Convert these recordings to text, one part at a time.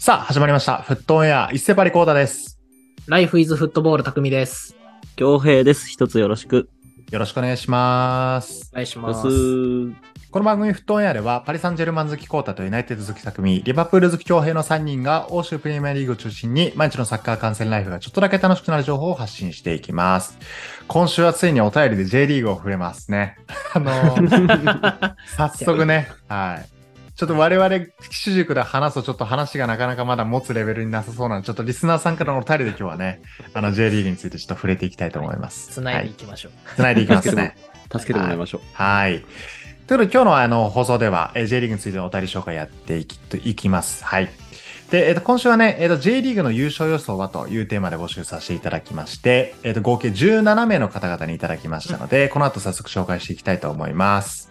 さあ、始まりました。フットオンエア、一世パリコーダです。ライフイズフットボール匠です。恭平です。一つよろしく。よろしくお願いします。お願いしまます。す。この番組フットオンエアでは、パリ・サンジェルマン好きコータとユナイテッド好き匠、リバプール好き強兵の3人が欧州プレミアリーグを中心に、毎日のサッカー観戦ライフがちょっとだけ楽しくなる情報を発信していきます。今週はついにお便りで J リーグを触れますね。あのー 早速ね、はい。ちょっと我々、主軸で話すとちょっと話がなかなかまだ持つレベルになさそうなので、ちょっとリスナーさんからのお便りで今日はね、あの J リーグについてちょっと触れていきたいと思います。つないでいはい。きましょう。つないでいきますね。助けてもらいましょう。はい。ということで、今日のあの放送では、えー J リーグについてのお便り紹介やっていきといきます。はい。で、えっ、と、今週はね、えっ、と、J リーグの優勝予想はというテーマで募集させていただきまして、えっ、と、合計17名の方々にいただきましたので、この後早速紹介していきたいと思います。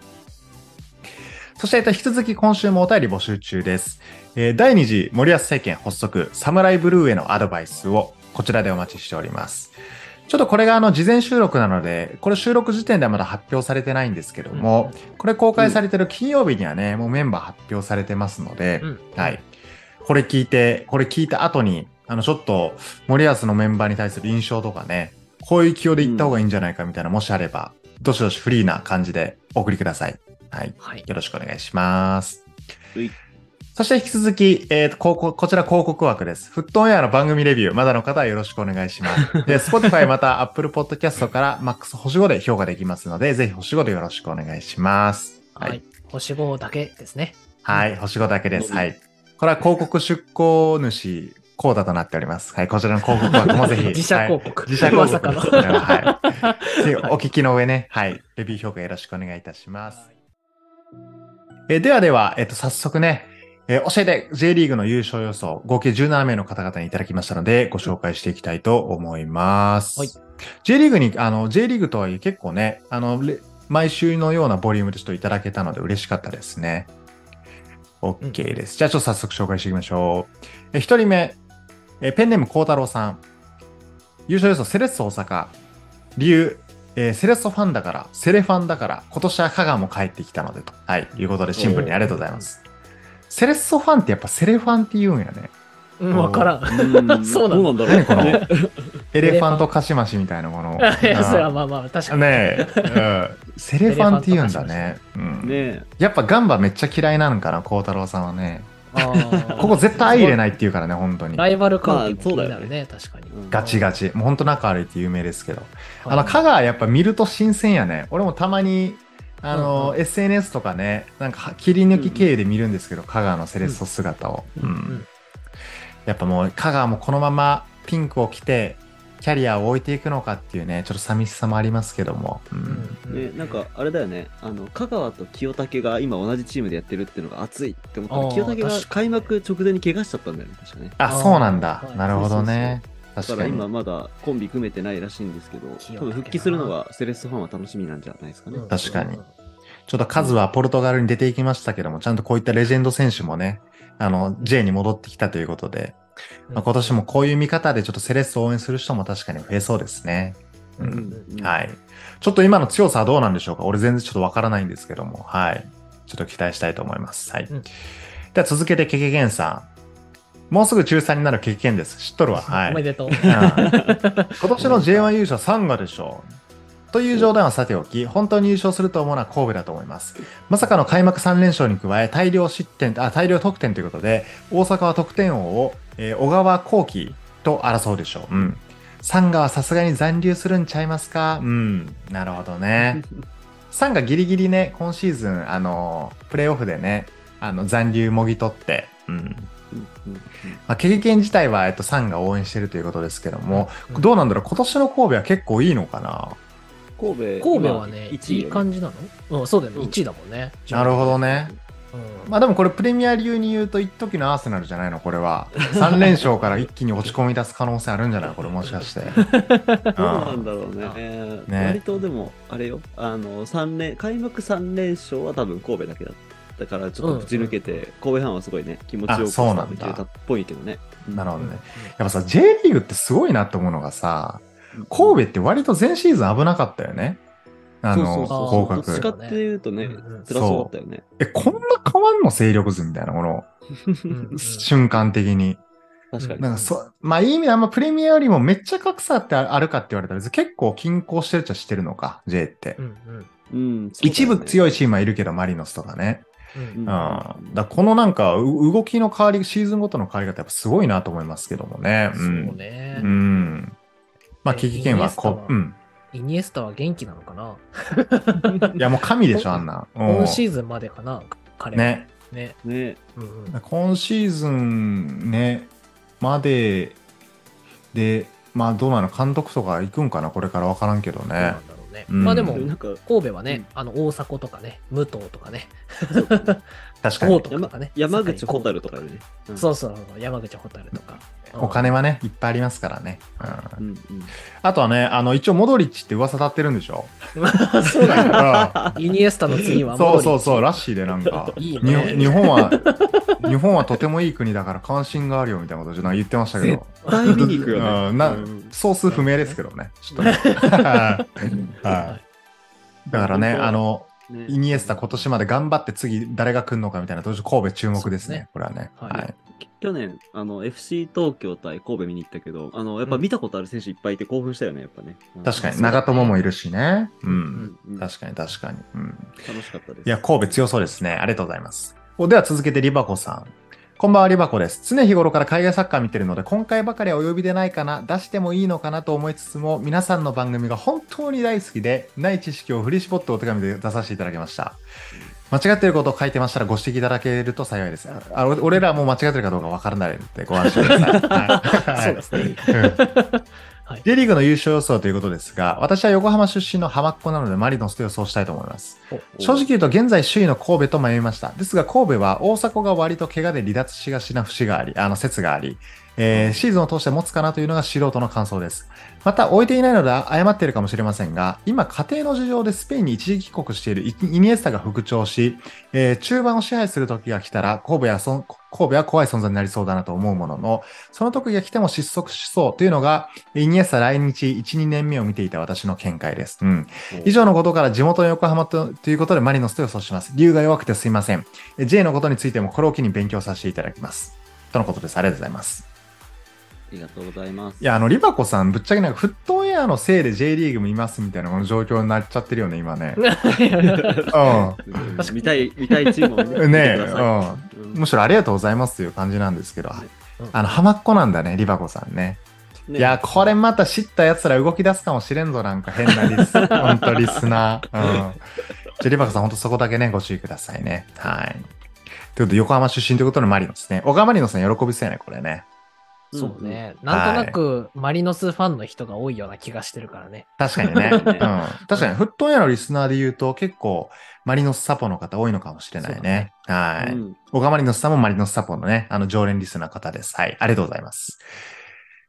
そして、えっと、引き続き今週もお便り募集中です。えー第2次森保政権発足、サムライブルーへのアドバイスをこちらでお待ちしております。ちょっとこれがあの事前収録なので、これ収録時点ではまだ発表されてないんですけども、これ公開されてる金曜日にはね、もうメンバー発表されてますので、うんはい。これ聞いて、これ聞いた後に、あの、ちょっと森保のメンバーに対する印象とかね、こういう気をで行った方がいいんじゃないかみたいな、もしあれば、どしどしフリーな感じでお送りください。はい。はい。よろしくお願いします。そして引き続き、えーとここ、こちら広告枠です。フットオンエアの番組レビュー、まだの方はよろしくお願いします。で、Spotify また Apple Podcast から MAX 星5で評価できますので、ぜひ星5でよろしくお願いします。は。い。星5だけですね。はい、星5だけです。うんはい。これは広告出稿主、コーダとなっております。はい、こちらの広告枠もぜひ。自社広告。はい自社広告まさかの。はい。お聞きの上ね、はい。レビュー評価よろしくお願いいたします。えーではでは、えっ、と、早速ね、えー教えて J リーグの優勝予想、合計17名の方々にいただきましたので、ご紹介していきたいと思います。はい J リーグに、あの、J リーグとはいえ結構ね、あの、レ毎週のようなボリュームでちょっといただけたので嬉しかったですね。OK です。じゃあちょっと早速紹介していきましょう。えー一人目、えーペンネーム孝太郎さん。優勝予想セレッソ大阪。理由、えーセレッソファンだから、セレファンだから、今年は香川も帰ってきたのでと。はい。いうことでシンプルにありがとうございます。セレッソファンってやっぱセレファンって言うんやね。うん、わからん。うん そうなんだどうなんだろう何このねエレファントカシマシみたいなものを。いや、それはうんまあまあ、確かに。ねえ、うんセレファンって言うんだね。うんねやっぱガンバめっちゃ嫌いなのかな、孝太郎さんはね。ここ絶対相入れないって言うからね、本当に。ライバル関係も気まあそうだよねになるね、確かに。うんガチガチ。もう本当仲悪いって有名ですけど。あの、はい香川やっぱ見ると新鮮やね。俺もたまに、あの、うん SNS とかね、なんか切り抜き経由で見るんですけど、香川のセレッソ姿を。うんうんやっぱもう、香川もこのままピンクを着て、キャリアを置いていくのかっていうね、ちょっと寂しさもありますけども。ううんね、なんかあれだよね、あの香川と清武が今同じチームでやってるっていうのが熱いって思ったあーの清武が開幕直前に怪我しちゃったんだよね、確かね。あ、そうなんだは。いなるほどね。だから。今まだコンビ組めてないらしいんですけど、多分復帰するのがセレッソファンは楽しみなんじゃないですかね。うん確かにちょっと数はポルトガルに出ていきましたけども、ちゃんとこういったレジェンド選手もね、あの、J に戻ってきたということで、まあ、今年もこういう見方でちょっとセレッソを応援する人も確かに増えそうですね。ううんん。うんはい。ちょっと今の強さはどうなんでしょうか？俺全然ちょっとわからないんですけども、はい。ちょっと期待したいと思います。はい。うんでは続けてケケケンさん。もうすぐ中3になるケケケンです。知っとるわ。はい。おめでとう。うん今年の J1 優勝3がでしょう。という冗談はさておき、本当に優勝すると思うのは神戸だと思います。まさかの開幕3連勝に加え、大量失点、あ、大量得点ということで、大阪は得点王を、えー小川幸輝と争うでしょう。うん。サンガはさすがに残留するんちゃいますか？うん。なるほどね。サンガギリギリね、今シーズン、あの、プレーオフでね、あの、残留もぎ取って、うん。まあ、経験自体は、えっと、サンが応援してるということですけども、うんどうなんだろう？今年の神戸は結構いいのかな？神戸神戸はね、今いい感じなの？うん、そうだよね。うん1位だもんね。なるほどね。うん。まあでもこれプレミア流に言うと一時のアーセナルじゃないの？これは。3連勝から一気に落ち込み出す可能性あるんじゃない？これもしかして。どうなんだろうね。ね割とでも、あれよ、あの、三連、開幕3連勝は多分神戸だけだったから、ちょっと口抜けて、神戸ファンはすごいね、気持ちよくあそうなんだ見れたっぽいけどね。なるほどね。やっぱさ、J リーグってすごいなって思うのがさ、神戸って割と前シーズン危なかったよね。あの、そうそうそう降どっちか格。っていうとね辛そうだったよね。え、こんな変わんの勢力図みたいな、この、瞬間的に。確かに。なんかそ、まあいい意味であんまプレミアよりもめっちゃ格差ってあるかって言われたら結構均衡してるっちゃしてるのか、J ってう。んうんうん、一部強い。いチームはいるけど、マリノスとかね。うん。だからこのなんか、う動きの変わり、シーズンごとの変わり方やっぱすごいなと思いますけどもね。そううん。ねう。ん。まあ、え危機権はこ、うん。イニエスタは元気なのかな？いや、もう神でしょ、あんな。うん今シーズンまでかな？彼は。ね。ね。ね。うんうん今シーズンね、まで、で、まあどうなの？監督とか行くんかな？これから分からんけどねどうなん。だろうね。うんまあでも、神戸はねうん、あの、大迫とかね、武藤とかね、確かに。と山かね。山口蛍とかね。うんそうそう、山口蛍とか。お金はね、いっぱいありますからね。うん。あとはね、あの、一応モドリッチって噂立ってるんでしょ？まあ、そうイニエスタの次はそうそうそう、う。らしいでなんか、いいにね。日本は、日本はとてもいい国だから関心があるよみたいなこと言ってましたけど、絶対見に行くよね。うん。なうん。ソース不明ですけどね。ちょっとね。だからね、あの、ね。イニエスタ今年まで頑張って次誰が来るのかみたいな、当時神戸注目ですね、これはね。ははいい。去年、あの、FC 東京対神戸見に行ったけど、あの、やっぱ見たことある選手いっぱいいて興奮したよね、やっぱね。確かに、長友もいるしね。う。うんん。うん確かに確かに。うん。楽しかったです。いや、神戸強そうですね。ありがとうございます。おでは続けてリバコさん。こんばんは、リバコです。常日頃から海外サッカー見てるので、今回ばかりはお呼びでないかな、出してもいいのかなと思いつつも、皆さんの番組が本当に大好きで、ない知識を振り絞ってお手紙で出させていただきました。間違っていることを書いてましたらご指摘いただけると幸いです。あ俺俺らも間違ってるかどうかわからないのでご安心ください。はいそうですね。J リーグの優勝予想ということですが、私は横浜出身の浜っ子なのでマリノスと予想したいと思います。正直言うと現在首位の神戸と迷いました。ですが神戸は大迫が割と怪我で離脱しがちな節があり、あの説があり、えーシーズンを通して持つかなというのが素人の感想です。また置いていないので誤っているかもしれませんが、今家庭の事情でスペインに一時帰国しているイイニエスタが復調し、えー中盤を支配する時が来たら神戸はそん神戸は怖い存在になりそうだなと思うものの、その時が来ても失速しそうというのが、イニエスタ来日1、2年目を見ていた私の見解です。うん。以上のことから地元の横浜とということでマリノスと予想します。理由が弱くてすいません。え J のことについてもこれを機に勉強させていただきます。とのことです。ありがとうございます。ありがとうございます。いや、あの、リバコさん、ぶっちゃけなんかフットエアのせいで J リーグ見ますみたいなこの状況になっちゃってるよね、今ね。うん見たい、見たいチームをね。うん。ねうんうん。むしろありがとうございますという感じなんですけど、うんあの、浜っ子なんだね、リバコさんね。ねいや、これまた知った奴ら動き出すかもしれんぞ、なんか変なリス、ほんとリスナー。うん。じゃあリバコさん、ほんとそこだけね、ご注意くださいね。はい。ということで、横浜出身ということでマリノスね。小川マリノスさん喜びそうやね、これね。そうね。なんとなく、マリノスファンの人が多いような気がしてるからね。確かにね。うん。確かに、フットエアのリスナーで言うと、結構、マリノスサポの方多いのかもしれないね。はい。うんマリノスさんもマリノスサポのね、あの、常連リスナーの方です。はい。ありがとうございます。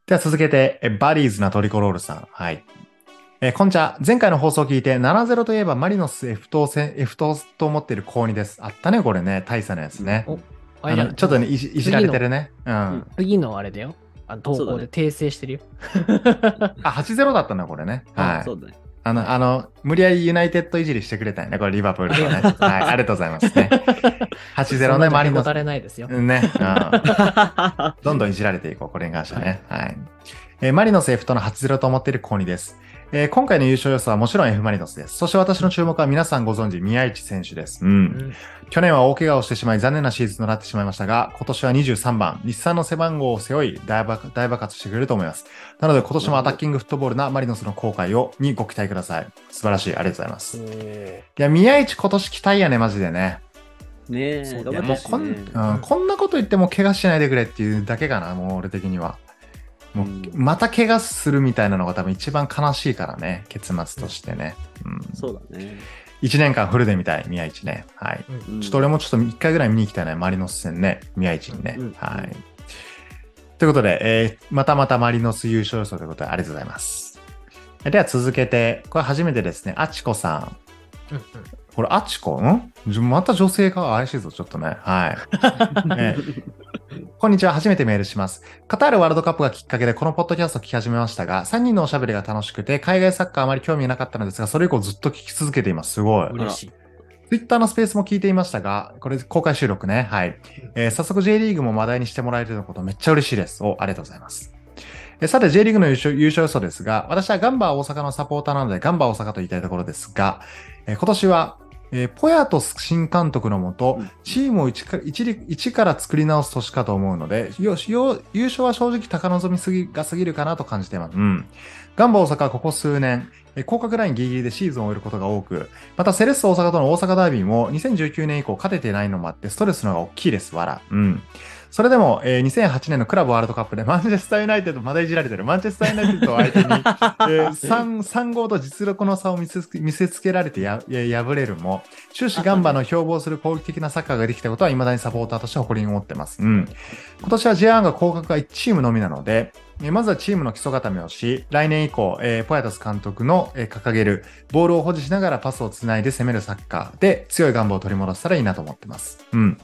では続けて、えバリーズなトリコロールさん。はい。えーこんにちは。前回の放送を聞いて、7-0といえばマリノス F 等戦、F 等と思ってる高2です。あったね、これね。大差のやつね。おああちょっとね、いじいじられてるね。うん。次のあれだよ。あの投稿で訂正してるよ。あ、8-0だったんだ、これね。はい。そうだね。あの、あの、無理やりユナイテッドいじりしてくれたんやね、これリバプールとね。はい、ありがとうございますね。8-0ね、マリノス答。れないですよ。ね、うん。どんどんいじられていこう、これに関してはね。はい。えーマリノス F との8-0と思っているコニです。えー今回の優勝予想はもちろん F マリノスです。そして私の注目は皆さんご存知、宮市選手です。うん。うん去年は大怪我をしてしまい残念なシーズンとなってしまいましたが、今年は23番、日産の背番号を背負い大爆大爆発してくれると思います。なので今年もアタッキングフットボールなマリノスの後悔をにご期待ください。素晴らしい。ありがとうございます。いや、宮市今年期待やね、マジでね。ねえ、そうだねいやもうこん,、ねうん、こんなこと言っても怪我しないでくれっていうだけかな、もう俺的には。もう、うんまた怪我するみたいなのが多分一番悲しいからね、結末としてね。うん。そうだね。1年間フルで見たい、宮市ね。はい。うんちょっと俺もちょっと1回ぐらい見に行きたいね、マリノス戦ね、宮市にね。うんはい。ということで、えーまたまたマリノス優勝予想ということでありがとうございます。では続けて、これ初めてですね、あちこさん。うんうんこれ、あちこんじまた女性か怪しいぞ、ちょっとね。はい。えーこんにちは。初めてメールします。カタールワールドカップがきっかけでこのポッドキャストを聞き始めましたが、3人のおしゃべりが楽しくて、海外サッカーあまり興味なかったのですが、それ以降ずっと聞き続けています。すごい。嬉しい。Twitter のスペースも聞いていましたが、これ公開収録ね。はい。えー早速 J リーグも話題にしてもらえることめっちゃ嬉しいです。お、ありがとうございます。えーさて J リーグの優勝優勝予想ですが、私はガンバ大阪のサポーターなのでガンバ大阪と言いたいところですが、えー今年は、えーポヤトス新監督のもと、うんチームを一か一り一から作り直す年かと思うので、よよ優勝は正直高望みすぎが過ぎるかなと感じています。うん。ガンバ大阪はここ数年、えー降格ラインギリギリでシーズンを終えることが多く、またセレッソ大阪との大阪ダービーも2019年以降勝ててないのもあってストレスの方が大きいです、わら。うん。それでも、えー2008年のクラブワールドカップでマンチェスターユナイテッド、まだいじられてる、マンチェスターユナイテッドを相手に、えー、3, 3号と実力の差を見せつけ見せつけられてやや敗れるも、終始ガンバの標榜する攻撃的なサッカーができたことは未だにサポーターとして誇りに思ってます。うん。今年は J1 が降格が1チームのみなので、えーまずはチームの基礎固めをし、来年以降、えーポヤタス監督の、えー掲げる、ボールを保持しながらパスをつないで攻めるサッカーで強い願望を取り戻せたらいいなと思ってます。うん。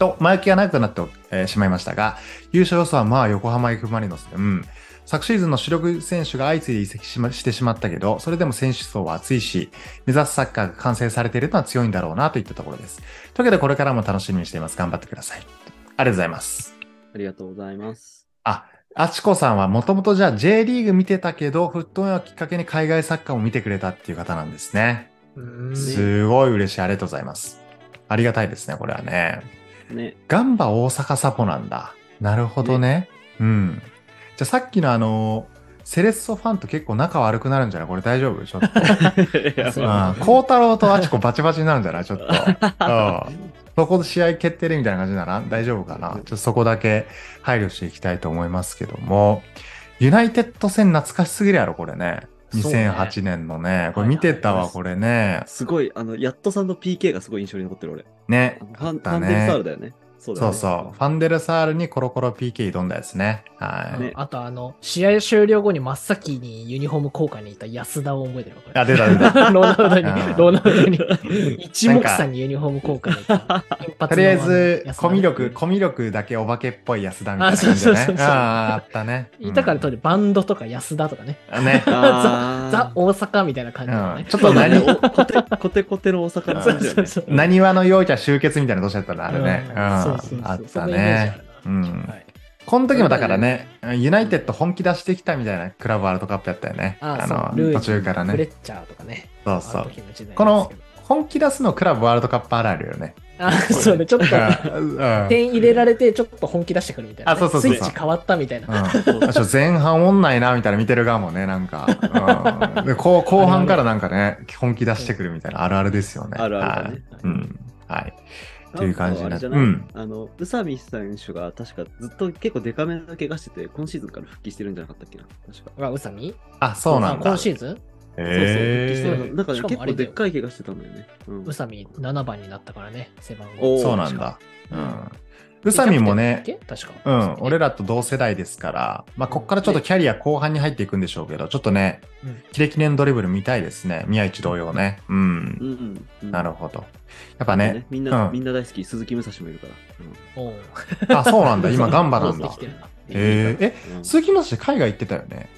と、前置きが長くなって、えーしまいましたが、優勝予想はまあ横浜 F・ マリノスで、うん。昨シーズンの主力選手が相次いで移籍し,、ま、してしまったけど、それでも選手層は厚いし、目指すサッカーが完成されているのは強いんだろうなといったところです。というわけでこれからも楽しみにしています。頑張ってください。ありがとうございます。ありがとうございます。あ、あちこさんはもともとじゃあ J リーグ見てたけど、フットウェアをきっかけに海外サッカーも見てくれたっていう方なんですね。すごい嬉しい。ありがとうございます。ありがたいですね、これはね。ね。ガンバ大阪サポなんだ。なるほどね。うん。じゃあさっきのあの、セレッソファンと結構仲悪くなるんじゃない？これ大丈夫？ちょっと。孝太郎とあちこバチバチになるんじゃない？ちょっと。うん。そこで試合決定でみたいな感じなら？大丈夫かな？ちょっとそこだけ配慮していきたいと思いますけども。ユナイテッド戦懐かしすぎるやろ、これね。そうね2008年のね。これ見てたわ、これね。すごい、あの、ヤットさんの PK がすごい印象に残ってる俺。ね。ファン、ねァンデルサールだよね。そうね。そうそう。ファンデルサールにコロコロ PK 挑んだやつね。はい。ねあとあの、試合終了後に真っ先にユニフォーム交換にいた安田を覚えてるあ、出た出た。ロナウドにうん、ロナウドに、一目散にユニフォーム交換にいた。とりあえずコミュ力、コミュ力だけお化けっぽい安田みたいな感じでねあそうそうそう。そうああ、あったね。いたから当時バンドとか安田とかね。うんね。あーザ・大阪みたいな感じのね。うんちょっと何、おコテコテの大阪のそう感じだよね。そうそう。何話の陽キャ集結みたいな年だったらあるね。うん。あったね。うんはいこの時もだからね、ユナイテッド本気出してきたみたいなクラブワールドカップやったよね。ああの、途中からね。フレッチャーとかね。そうそうこの本気出すのクラブワールドカップあるあるよね。あ、そうね、ちょっと点入れられて、ちょっと本気出してくるみたいなね。あそうそうスイッチ変わったみたいな。前半おんないなみたいな見てる側もね、なんか、うん、で後後半からなんかね、本気出してくるみたいなあるあるですよね。あるあるうん。はい。っていう感じになってあとあれじゃない、うんあの、宇佐美選手が確かずっと結構デカめの怪我してて、今シーズンから復帰してるんじゃなかったっけな確か。が、宇佐美？あ、そうなんあだ。今シーズン？そうそう、復帰して。なんかね、結構でっかい怪我してたんだよね。うん宇佐美7番になったからね、背番号。そうなんだ。ううんん。宇佐美もね。うん、俺らと同世代ですから、まあ、こっからちょっとキャリア後半に入っていくんでしょうけど、ちょっとねうん、キレキレのドリブル見たいですね。宮市同様ね。うん。うんうん。なるほど。やっぱね、みんな、うんみんな大好き、鈴木武蔵もいるから。あ、そうなんだ。今、ガンバなんだ戻って。きてるなへーえ、うん鈴木正海外行ってたよね？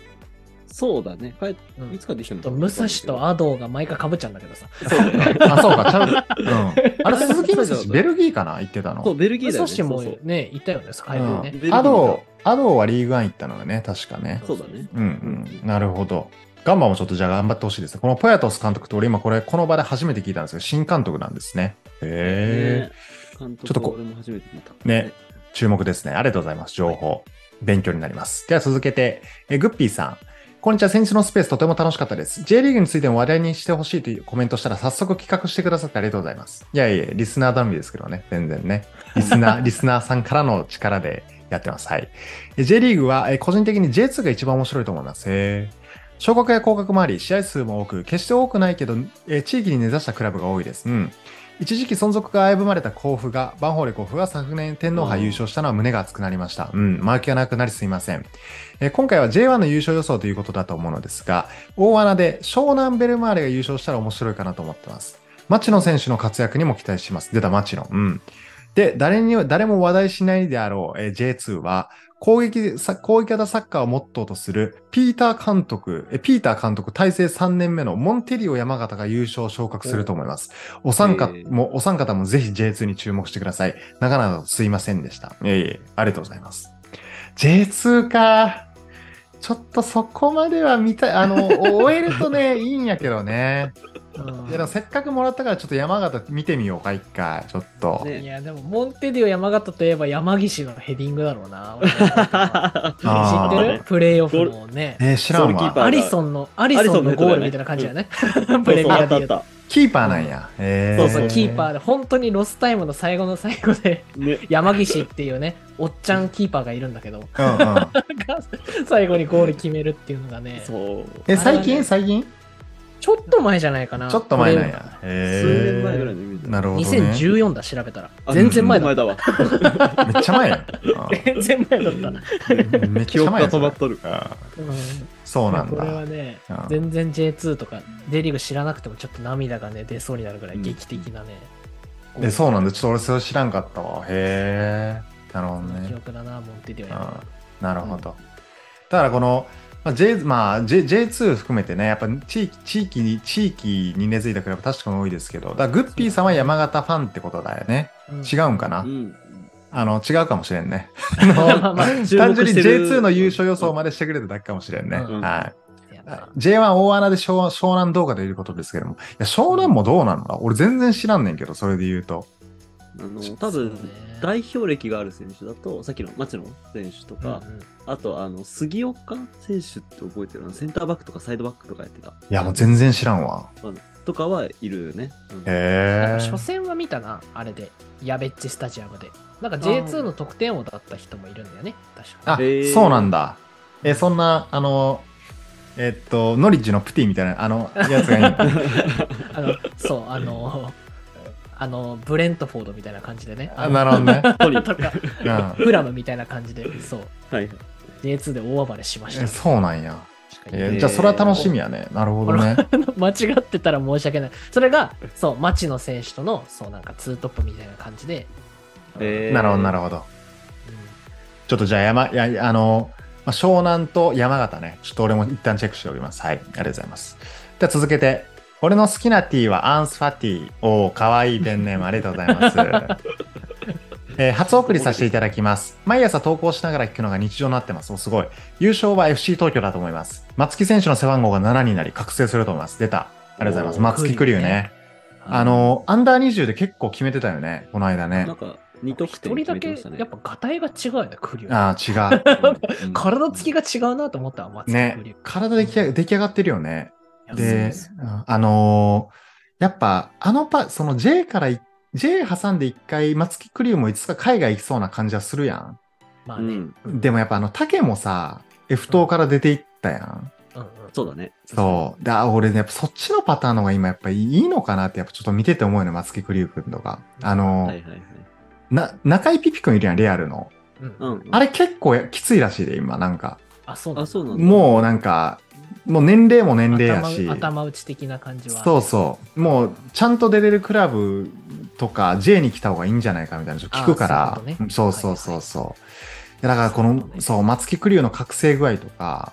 そうだね。帰っうんいつかできたの？と武蔵とアドが毎回被っちゃうんだけどさ。あ、そうか、ちゃう。うん。あれ、鈴木正ベルギーかな？行ってたの？そう、ベルギー武だよね。蔵もそうね、いたよね、海外ねう。ベルギーアド、アドはリーグワン行ったのがね、確かね。そうだね。うんうん。なるほど。ガンバもちょっとじゃあ頑張ってほしいですね。このポヤトス監督って俺今これ、この場で初めて聞いたんですけど、新監督なんですね。へえ。ね監督ちょっとこ俺も初めて見た。ね。注目ですね。ありがとうございます。情報。勉強になります。では続けて、えグッピーさん。こんにちは。先日のスペースとても楽しかったです。J リーグについても話題にしてほしいというコメントしたら早速企画してくださってありがとうございます。いやいや、リスナー頼みですけどね。全然ね。リスナー、リスナーさんからの力でやってます。はい。え J リーグはえ個人的に J2 が一番面白いと思います。へー昇格や降格もあり、試合数も多く、決して多くないけど、え地域に根ざしたクラブが多いです。うん。一時期存続が危ぶまれた甲府が、バンホーレ甲府が昨年天皇杯優勝したのは胸が熱くなりました。うん、マーキがなくなりすいません。えー今回は J1 の優勝予想ということだと思うのですが、大穴で湘南ベルマーレが優勝したら面白いかなと思ってます。町野選手の活躍にも期待します。出た町野。うん。で、誰には、誰も話題しないであろう、えー J2 は、攻撃さ、攻撃型サッカーをモットーとする、ピーター監督、えピーター監督体制3年目のモンテリオ山形が優勝を昇格すると思います。お三方えーも、お三方もぜひ J2 に注目してください。長々とすいませんでした。いえいえ、ありがとうございます。J2 か。ちょっとそこまでは見たい。あの、終えるとね、いいんやけどね。うんいや、でもせっかくもらったからちょっと山形見てみようか、一回。ちょっと。ねいや、でも、モンテディオ山形といえば山岸のヘディングだろうな。知ってる？プレイオフのね。えー知らんわ。アリソンの、アリソンのゴールみたいな感じだよね。プレミアで言うと。キーパーなんや。えーそうそう、キーパーで、本当にロスタイムの最後の最後で、ね。山岸っていうね、おっちゃんキーパーがいるんだけど、うんうん。最後にゴール決めるっていうのがね、そう。え、最近？最近？ちょっと前じゃないかな。ちょっと前なんこや。数へ年前ぐらいーのイメージだなるほどね。2014だ、調べたら。あ全然前だ。前だわ。めっちゃ前や。全然前だった。うんめっ記憶がちゃ前や。止まっとる。そうなんこれはだ。ねうん、全然 J2 とか J リーグ知らなくてもちょっと涙がね、出そうになるぐらい劇的なね。え、そうなんだ。ちょっと俺それ知らんかったわ。へえ。なるほどそんな記ね。憶だな、モンテディオうん山なるほど。だからこの、まあ J、まあ、J、J2 含めてね、やっぱ地域、地域に、地域に根付いたクラブ確かに多いですけど、だグッピーさんは山形ファンってことだよね。違うんかな、うん。あの、違うかもしれんね。単純に目してる J2 の優勝予想までしてくれただけかもしれんね。うんはい。やな J1 大穴で湘湘南動画でいることですけども。いや、湘南もどうなの？だ俺全然知らんねんけど、それで言うと。あの、多分ね、代表歴がある選手だと、さっきの町野選手とか、うんうんあと、あの、杉岡選手って覚えてる？なセンターバックとかサイドバックとかやってた。いや、もう全然知らんわ。とかはいるね。うんへえ。初戦は見たな、あれで。ヤベッチスタジアムで。なんか J2 の得点王だった人もいるんだよね。確かあ、そうなんだ。え、そんな、あの、えっと、ノリッジのプティみたいな、あの、やつがいいの？あの、そう、あの、あの、ブレントフォードみたいな感じでね。あなるほどね。トニとか、うんフラムみたいな感じで、そう、はいはい。J2 で大暴れしました。そうなんや。えじゃあ、それは楽しみやね。なるほどね。間違ってたら申し訳ない。それが、そう、町野選手との、そう、なんかツートップみたいな感じで、えーなるほど、なるほど。ちょっとじゃあ、山、いや、あの、まあ、湘南と山形ね、ちょっと俺も一旦チェックしておきます。はい、ありがとうございます。では続けて、俺の好きなティーはアンスファティー。おー、かわいいペンネームありがとうございます。えー初送りさせていただきます。毎朝投稿しながら聞くのが日常になってます。おすごい。優勝は FC 東京だと思います。松木選手の背番号が7になり覚醒すると思います。出た。ありがとうございます。松木クリューね。あの、アンダー20で結構決めてたよね。この間ねなん。か、2得点一人だけ、決めてましたね。やっぱ、がたいが違うよね、クリュー。ああ、違う。うん体つきが違うなと思ったわ、松木ねクリュー。体出出来上がってるよね。であのーやっぱ、あのパ、その J からい、J 挟んで一回、松木クリューもいつか海外行きそうな感じはするやまあね。でもやっぱあの、竹もさ、F 党から出ていったやん。うんうんそうだね。そう。で、あ俺ね、やっぱそっちのパターンの方が今やっぱいいのかなって、やっぱちょっと見てて思うよね、松木クリュー君とか。あのーはいはいはい。な、中井ピピ君いるやん、レアルの。うんうん。あれ結構きついらしいで、今、なんか。あ、そうなんあ、だそうなんだ。もうなんか、もう年齢も年齢やし。頭頭打ち的な感じは。そうそう。もう、ちゃんと出れるクラブとか、J に来た方がいいんじゃないかみたいなの聞くからあそうねそうそうそうそう。いやだからこの、そうね松木クリューの覚醒具合とか、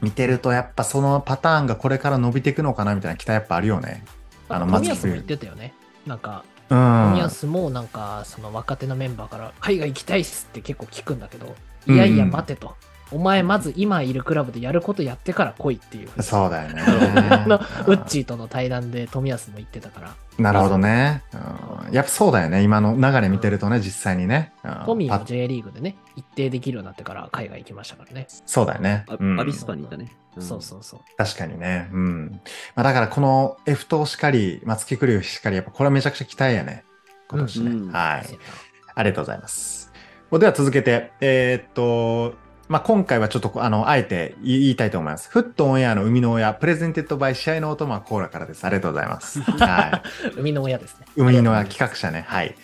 見てるとやっぱそのパターンがこれから伸びていくのかなみたいな期待やっぱあるよね。あの富松木安も言ってたよね。なんか、うん。富安もなんか、その若手のメンバーから、海外行きたいっすって結構聞くんだけど、いやいや待てと。お前まず今いるクラブでやることやってから来いっていう。そうだよね。あのウッチーとの対談で富安も言ってたから、なるほどね。うんやっぱそうだよね。今の流れ見てるとね、実際にね。うんパトミーも J リーグでね、一定できるようになってから海外行きましたからね。そうだよね。あうんアビスパにいたね。んそうそうそう。確かにね。うん。まあ、だからこの F 党しかり、松木クリューしかり、やっぱこれはめちゃくちゃ期待やね。今年ね。うんはい。ありがとうございます。では続けて、えーっと、まあ、今回はちょっとあの、あえて言いたいと思います。フットオンエアの生みの親、 presented by 試合のお供はコーラからです。ありがとうございます。はい。生みの親ですね。生みの親企画者ね。はい。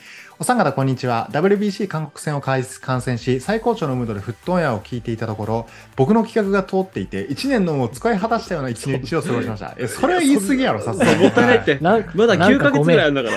お三方こんにちは。WBC 韓国戦を観戦し、最高潮のムードでフットオンエアを聞いていたところ、僕の企画が通っていて、1年の運使い果たしたような一日を過ごしました。え、それは言い過ぎやろ、さすがに。もったいないって。まだ9ヶ月ぐらいあい。るんだか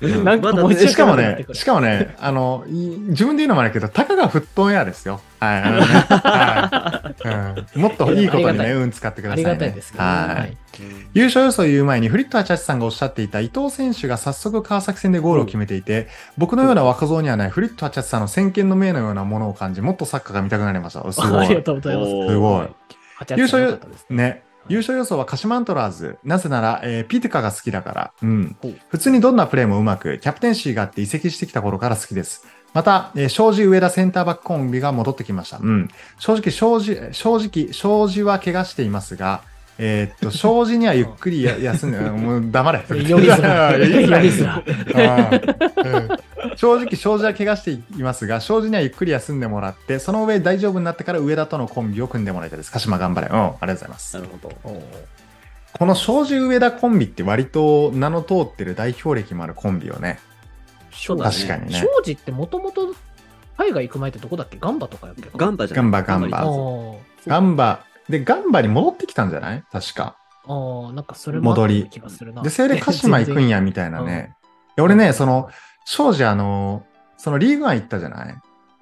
ら。なんかまだもしかもねしかもね、あの、い自分で言うのもあれだけど、たかがフットオンエアですよ。はい。あのねはいうんもっといいことにね、運使ってくだあさい、ね。りがたいですけどね。はい。はい優勝予想を言う前にフリット・アチャチさんがおっしゃっていた伊藤選手が早速川崎戦でゴールを決めていて、僕のような若造にはないフリット・アチャチさんの先見の明のようなものを感じ、もっとサッカーが見たくなりました。すご ありがい。とうございます。すごい。八八さんよかったですねね。優勝予想は鹿島アントラーズ。なぜなら、えーピテカが好きだから。うん。普通にどんなプレーもうまく、キャプテンシーがあって移籍してきた頃から好きです。また、えー、庄司上田センターバックコンビが戻ってきました。うん。正直、庄司、正直、庄司は怪我していますが、えーっと、庄司にはゆっくりや休んで、もう黙れ。づら づら正直、庄司は怪我していますが、庄司にはゆっくり休んでもらって、その上大丈夫になってから上田とのコンビを組んでもらいたいです。鹿島頑張れ。うん、ありがとうございます。な。るほど。この昌子植田コンビって割と名の通ってる代表歴もあるコンビよね。そうだね。確かにね。庄司ってもともと海外行く前ってどこだっけ？ガンバとかやっけ？ガンバじゃガンバガンバ。ガンバあガンバ、で、ガンバに戻ってきたんじゃない？確か。あー、なんかそれもあったような気がするな。で、それで鹿島行くんや、みたいなね。俺ね、その、昌子あの、そのリーグアン行ったじゃない？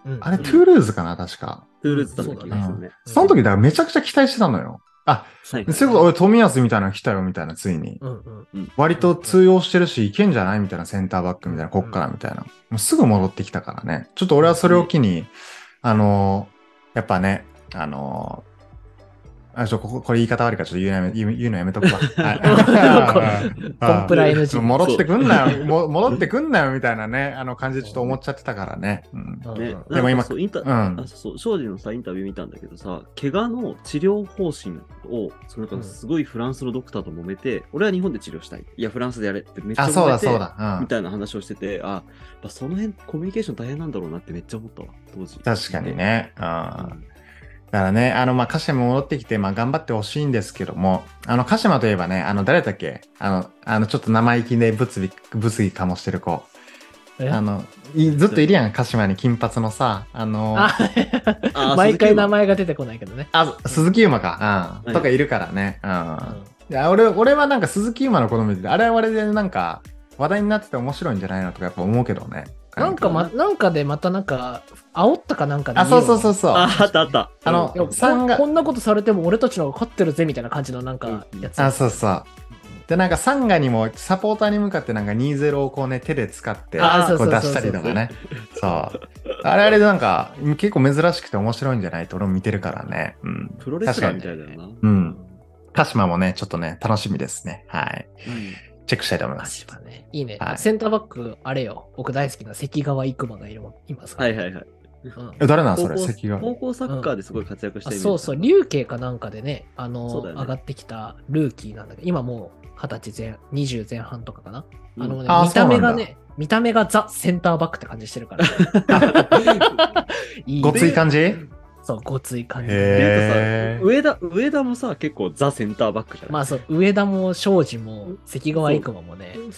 うんあれ、トゥールーズかな？確か。トゥールーズだった気がするね。その時、だからめちゃくちゃ期待してたのよ。あ、はいそれこそ俺、富安みたいなの来たよ、みたいな、ついに。うんうん。割と通用してるし、いけんじゃない？みたいな、センターバックみたいな、こっからみたいな。もうすぐ戻ってきたからね。ちょっと俺はそれを機に、あのーやっぱね、あのーあ、ちょ、ここ、これ言い方悪いから、ちょっと言うのやめ、言う言うのやめとくわ。はいコンプラ NG 戻ってくんなよ、も戻ってくんなよ、みたいなね、あの感じでちょっと思っちゃってたからね。うん。でも今そうインタ、うんあそう庄司のさインタビュー見たんだけどさ怪我の治療方針をそのなんかすごいフランスのドクターと揉めて、俺は日本で治療したいいやフランスでやれってめっちゃあ、揉めてそうだ、そうだ。うんみ。たいな話をしててあやっぱその辺コミュニケーション大変なんだろうなってめっちゃ思ったわ当時確かにね。うん。うんだからね、あの、まあ、鹿島戻ってきて、まあ、頑張ってほしいんですけども、あの、鹿島といえばね、あの、誰だっけ？あの、あの、ちょっと生意気で物議、物議かもしてる子。え？あの、いずっといるやん、鹿島に金髪のさ、あの、ああ 毎回名前前が出てこないけどね。あ、鈴木優馬か、うん、はいとかいるからね。うん。うんいや俺、俺はなんか鈴木優馬の子供で、あれはあれでなんか、話題になってて面白いんじゃないのとかやっぱ思うけどね。なんか、ま、なんかでまたなんか、煽ったかなんかであ、そうそうそうう。そう。ああったあったあのいやさんがここんなことされても俺たちの方が勝ってるぜみたいな感じのなんかやつ。あ、そうそう。で、なんかサンガにもサポーターに向かってなんか20をこうね、手で使って、こう出したりとかね。そう。あれあれでなんか結構珍しくて面白いんじゃない？と俺も見てるからね。うん。プロレスラーみたいだよなうん鹿島もね、ちょっとね、楽しみですね。はい。うんチェックしたいと思いま鹿す。島ね。いいね、はいセンターバック、あれよ。僕大好きな関川育馬がいるもいますから。はいはいはいうんえ、誰なん？それ関が。高校サッカーですごい活躍したイメージあそうそう、竜慶かなんかでね、あのね上がってきたルーキーなんだけど、今もう二十歳前、20前半とかかな。うんあのね、あ見た目がね、見た目がザ・センターバックって感じしてるから。いいごつい感じ？へそう、ごつい感じ。上田、上田もさ、結構ザ・センターバックじゃない？まあそう、上田も庄司も関川育馬もね、うん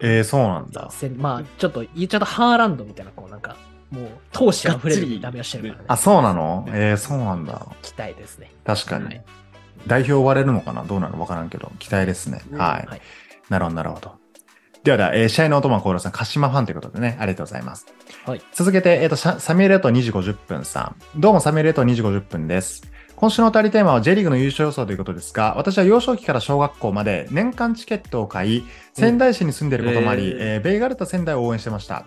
えー、そうなんだ。せまあちょっと言っちゃうとハーランドみたいな、こうなんか、もう闘志あふれる見た目をしてるからね。あ、そうなの？えー、そうなんだ。期待ですね。確かに。はい代表割れるのかな？どうなの？わからんけど、期待ですね。うんはい。はいなるほど、なるほど。ではでは、えー試合のお供はコさん、鹿島ファンということでね、ありがとうございます。はい続けて、えっ、と、ササミュエルエト2時50分さん。どうもサミュエルエト2時50分です。今週のおたりテーマは J リーグの優勝予想ということですが、私は幼少期から小学校まで年間チケットを買い、仙台市に住んでいることもあり、うんえーベイガルタ仙台を応援してました。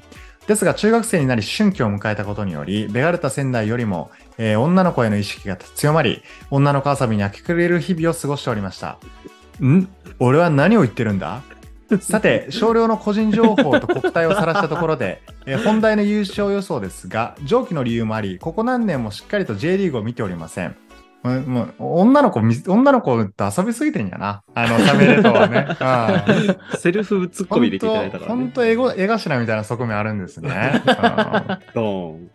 ですが、中学生になり春季を迎えたことにより、ベガルタ仙台よりも、えー女の子への意識が強まり、女の子遊びに明け暮れる日々を過ごしておりました。ん？俺は何を言ってるんだ？さて、少量の個人情報と国体を晒したところで、えー本題の優勝予想ですが、上記の理由もあり、ここ何年もしっかりと J リーグを見ておりません。もう女の子み、女の子と遊びすぎてんやな。あの、サメレトはね。うんセルフツッコミ入れていただいたから、ね。本当、絵頭みたいな側面あるんですね。うんドーン。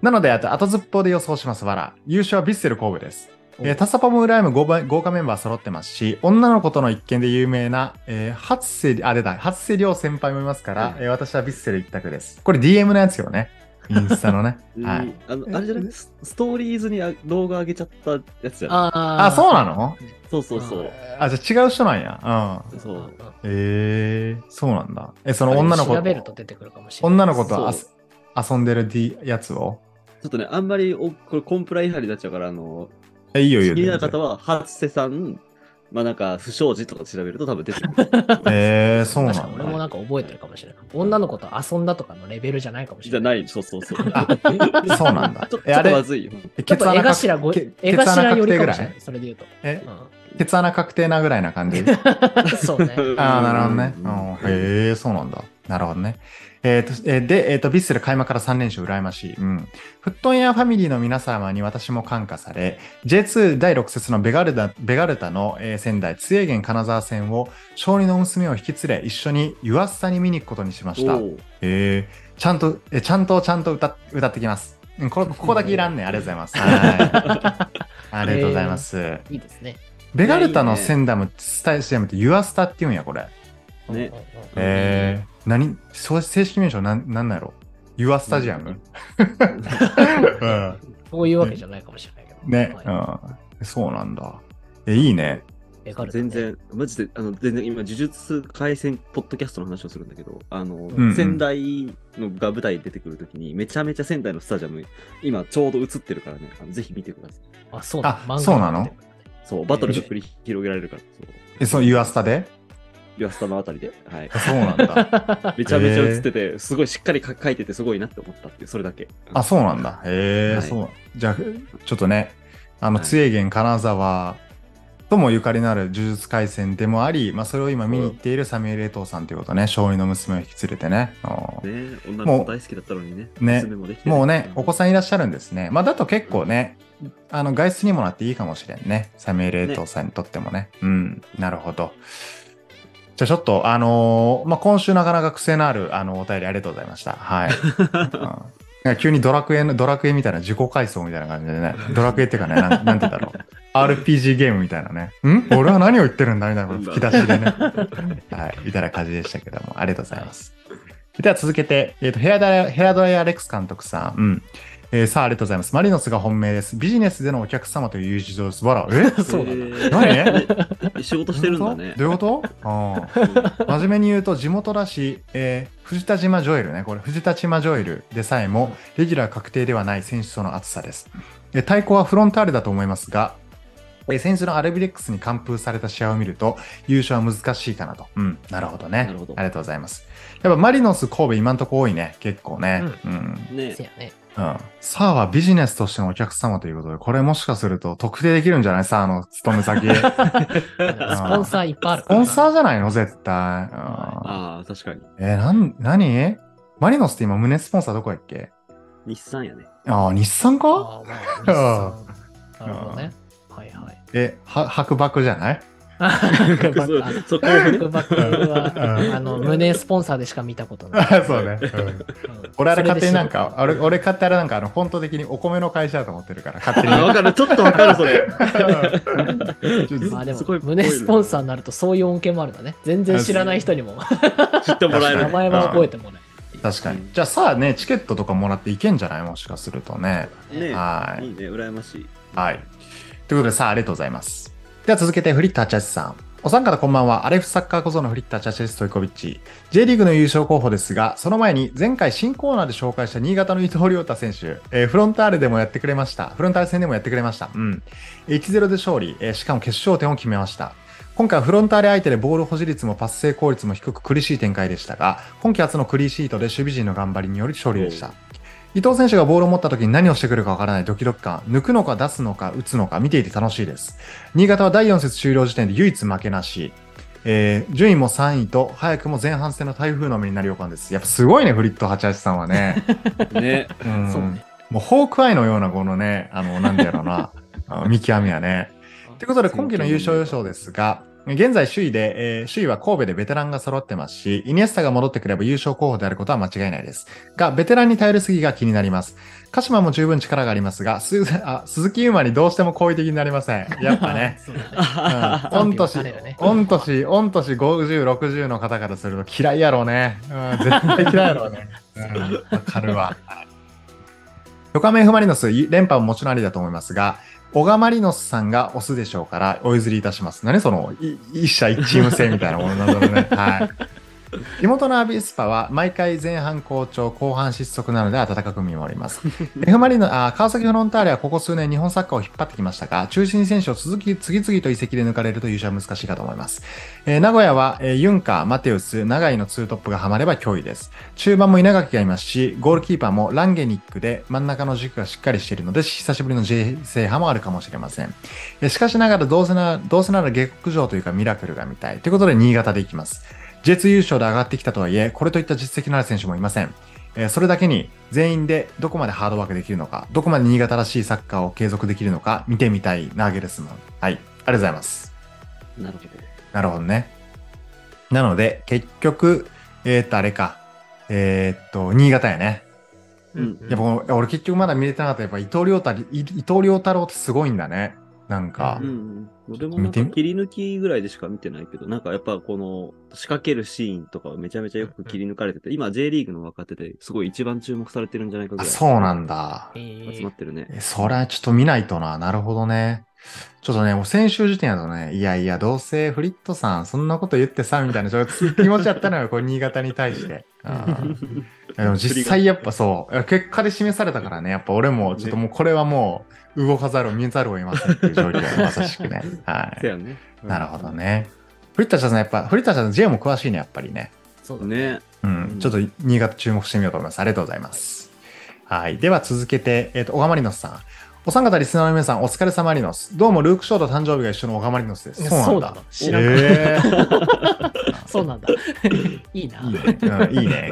なので、あと後ずっぽうで予想します。わら。優勝はビッセル神戸です。えータッサパも羨む豪華豪華メンバー揃ってますし、女の子との一見で有名な、えー、初瀬、あれだ、初瀬亮先輩もいますから、はいえー私はヴィッセル一択です。これ DM のやつよね。インスタのね。は いうん。あのあれじゃないスストーリーズにあ動画上げちゃったやつじゃないああ、そうなの？そうそうそう。あ、じゃあ違う人なんや。うん。そう。えー、そうなんだ。え、その女の子調べると出てくるかもしれない。女の子と遊んでる D やつを？ちょっとね、あんまりおこれコンプラ違反になっちゃうから、あの、え、いいよいいよ。気になる方は、初瀬さん、まあなんか、不祥事とか調べると多分出てくる。えー、そうなん確かに俺もだ。なんか覚えてるかもしれない。女の子と遊んだとかのレベルじゃないかもしれない。じゃない、そうそうそう。あ、そうなんだ ちょ。ちえ、ょっとまあれ、ずいよ。えちょっと絵頭ご、け絵ケツ穴頭よ確定ぐらいりかもしれない。それで言うと。え、うケツ穴確定なぐらいな感じ？ん、そうね。ああ、なるほどね。ううんん、へえ、そうなんだ。なるほどね。えーとえーで、えっ、と、ヴィッセル開幕から3連勝羨ましい。うん。フットンやファミリーの皆様に私も感化され、J2 第6節のベガルタベガルタの、えー仙台、津江源金沢戦を、勝利の娘を引き連れ、一緒に湯浅に見に行くことにしました。え、ちゃんと、えちゃんと、ちゃんと歌っ歌ってきます。うんここここだけいらんねん。ありがとうございます。はい。ありがとうございます。いいですね。ベガルタの仙台もスタジアムってユアスタって言うんや、これ。ねえー、何そう正式名称なんなんやろ？ユアスタジアム、うん、そういうわけじゃないかもしれないけど。ね、はい。うん。そうなんだ。え、いいね。ね。全然、マジで、あの、全然今、呪術回戦ポッドキャストの話をするんだけど、あの、んうん。仙台のが舞台に出てくるときに、めちゃめちゃ仙台のスタジアム、今ちょうど映ってるからね、あのぜひ見てください。あ、そうなあのそうなの？そう、バトルが繰り広げられるから、そう。え、そのユアスタで？ユアスタのあたりで、はい。そうなんだ。めちゃめちゃ映ってて、すごいしっかりか書いててすごいなって思ったっていう、それだけ。あ、そうなんだ。へえ、はいそう。じゃあ、ちょっとね、あの、はい津江源金沢ともゆかりのある呪術廻戦でもあり、まあ、それを今見に行っているサミュエル・エトーさんということね、勝利の娘を引き連れてね。うんね女の子大好きだったのにね。ね娘もうね、お子さんいらっしゃるんですね。まあ、だと結構ね、あの、外出にもなっていいかもしれんね。サミュエル・エトーさんにとってもね。うん、なるほど。じゃあちょっと、あのーまあ、今週なかなか癖のある、あの、お便りありがとうございました。はい。うん急にドラクエの、ドラクエみたいな自己回想みたいな感じでね、ドラクエっていうかね、なんなんて言うんだろう。RPG ゲームみたいなね。ん？俺は何を言ってるんだみたいなこと吹き出しでね。はい。みたいな感じでしたけども、ありがとうございます。では続けて、えっ、と、ヘアドライヘアドライヤーレックス監督さん。うん。えーさあ、ありがとうございます。マリノスが本命です。ビジネスでのお客様という事情です。わら、え？そうなんだ。だ何？何仕事してるんだね。どういうこと？ああ真面目に言うと地元だし、えー藤田島ジョエルね、これ藤田島ジョエルでさえもレギュラー確定ではない選手層の厚さです。えー対抗はフロンターレだと思いますが、えー先日のアルビレックスに完封された試合を見ると優勝は難しいかなと。うん、なるほどね。なるほどありがとうございます。やっぱマリノス神戸今んとこ多いね、結構ね。うん。ねせやね。うん。サーはビジネスとしてのお客様ということで、これもしかすると特定できるんじゃない？サーの勤め先。ス スポンサーいっぱいあるからポンサーじゃないの？絶対。うんああ、確かに。えー、なん、何？マリノスって今胸スポンサーどこやっけ？日産やね。ああ、日産か？ああ、まあ、日産 なるほどね。はいはい。え、は、白馬じゃない？そこをね白バックは、あの、胸スポンサーでしか見たことない。そうね。俺あれ勝手になんか俺、俺勝手にあれなんかあの、本当的にお米の会社だと思ってるから、勝手に。あわかる、ちょっとわかる、それ。まあでもすごい、胸スポンサーになるとそういう恩恵もあるんだね。全然知らない人にも知ってもらえる。名前は覚えてもらえる。確かに。じゃあさあね、チケットとかもらっていけんじゃない？もしかするとね。ねはいいいね、羨ましい。はい。ということでさあ、ありがとうございます。では続けて、フリッターチャチさん。お三方こんばんは。アレフサッカー小僧のフリッターチャチです。トイコビッチ。J リーグの優勝候補ですが、その前に前回新コーナーで紹介した新潟の伊藤亮太選手、えーフロンターレでもやってくれました。フロンターレ戦でもやってくれました。うん。1-0で勝利、えーしかも決勝点を決めました。今回はフロンターレ相手でボール保持率もパス成功率も低く苦しい展開でしたが、今季初のクリーシートで守備陣の頑張りにより勝利でした。伊藤選手がボールを持った時に何をしてくるかわからないドキドキ感、抜くのか出すのか打つのか見ていて楽しいです。新潟は第4節終了時点で唯一負けなし。えー順位も3位と早くも前半戦の台風の目になる予感です。やっぱすごいね、フリット88さんはね。ね。うんそうね。もうホークアイのようなこのね、あの、なんだろうな、見極めはね。ということで、今季の優勝予想ですが、現在首位で、えー首位は神戸でベテランが揃ってますし、イニエスタが戻ってくれば優勝候補であることは間違いないです。が、ベテランに頼りすぎが気になります。鹿島も十分力がありますが、す あ鈴木優馬にどうしても好意的になりません。やっぱね。そうん、御年御年、御年50、60の方からすると嫌いやろうね。うん、絶対嫌いやろうね。うん、わかるわ。横浜 F・ マリノス、連覇ももちろんありだと思いますが、小川マリノスさんが押すでしょうから、お譲りいたします。何その、一社一チーム制みたいなものなのね。はい。妹のアビスパは毎回前半好調、後半失速なので温かく見守ります。F・ マリノあ川崎フロンターレはここ数年日本サッカーを引っ張ってきましたが、中心選手を続き次々と移籍で抜かれると優勝は難しいかと思います。えー名古屋は、えーユンカー、マテウス、長井のツートップがハマれば脅威です。中盤も稲垣がいますし、ゴールキーパーもランゲニックで真ん中の軸がしっかりしているので、久しぶりの J 制覇もあるかもしれません。えーしかしながらどうせな、どうせなら下克上というかミラクルが見たい。ということで新潟でいきます。J2 優勝で上がってきたとはいえ、これといった実績のある選手もいません。えーそれだけに全員でどこまでハードワークできるのか、どこまで新潟らしいサッカーを継続できるのか見てみたいナーゲルスマン。はい、ありがとうございます。なるほど。なるほどね。なので、結局、えーっと、あれか。えーっと、新潟やね。うんやっぱ俺俺結局まだ見れてなかった。やっぱ伊藤亮太、い伊藤亮太郎ってすごいんだね。なんかう。んうん。俺もなんか切り抜きぐらいでしか見てないけど、なんかやっぱこの仕掛けるシーンとかはめちゃめちゃよく切り抜かれてて、今 J リーグの若手ですごい一番注目されてるんじゃないかぐあ、らい。そうなんだ。え集まってるね。えそれはちょっと見ないとな。なるほどね。ちょっとね、もう先週時点だとね、いやいや、どうせフリットさん、そんなこと言ってさ、みたいな、ちょっと気持ちやったのよ、これ新潟に対して。でも実際やっぱそう、結果で示されたからね、やっぱ俺も、ちょっともうこれはもう、動かざるを見ざるを得ませんっていう状況まさしくね。はい。せやね。なるほどね。フリッターちゃん、やっぱ、フリッターちゃん、J も詳しいね、やっぱりね。そうだね。ね。うんう、んちょっと新潟注目してみようと思います。ありがとうございます。はい。では続けて、えっ、と、小川マリノスさん。お三方リスナーの皆さん、お疲れ様マリノス。どうも、ルーク・ショート誕生日が一緒の小川マリノスです。そうなんだそうなの。知ら。そうなんだ。いいな。いいね。うん、いいね。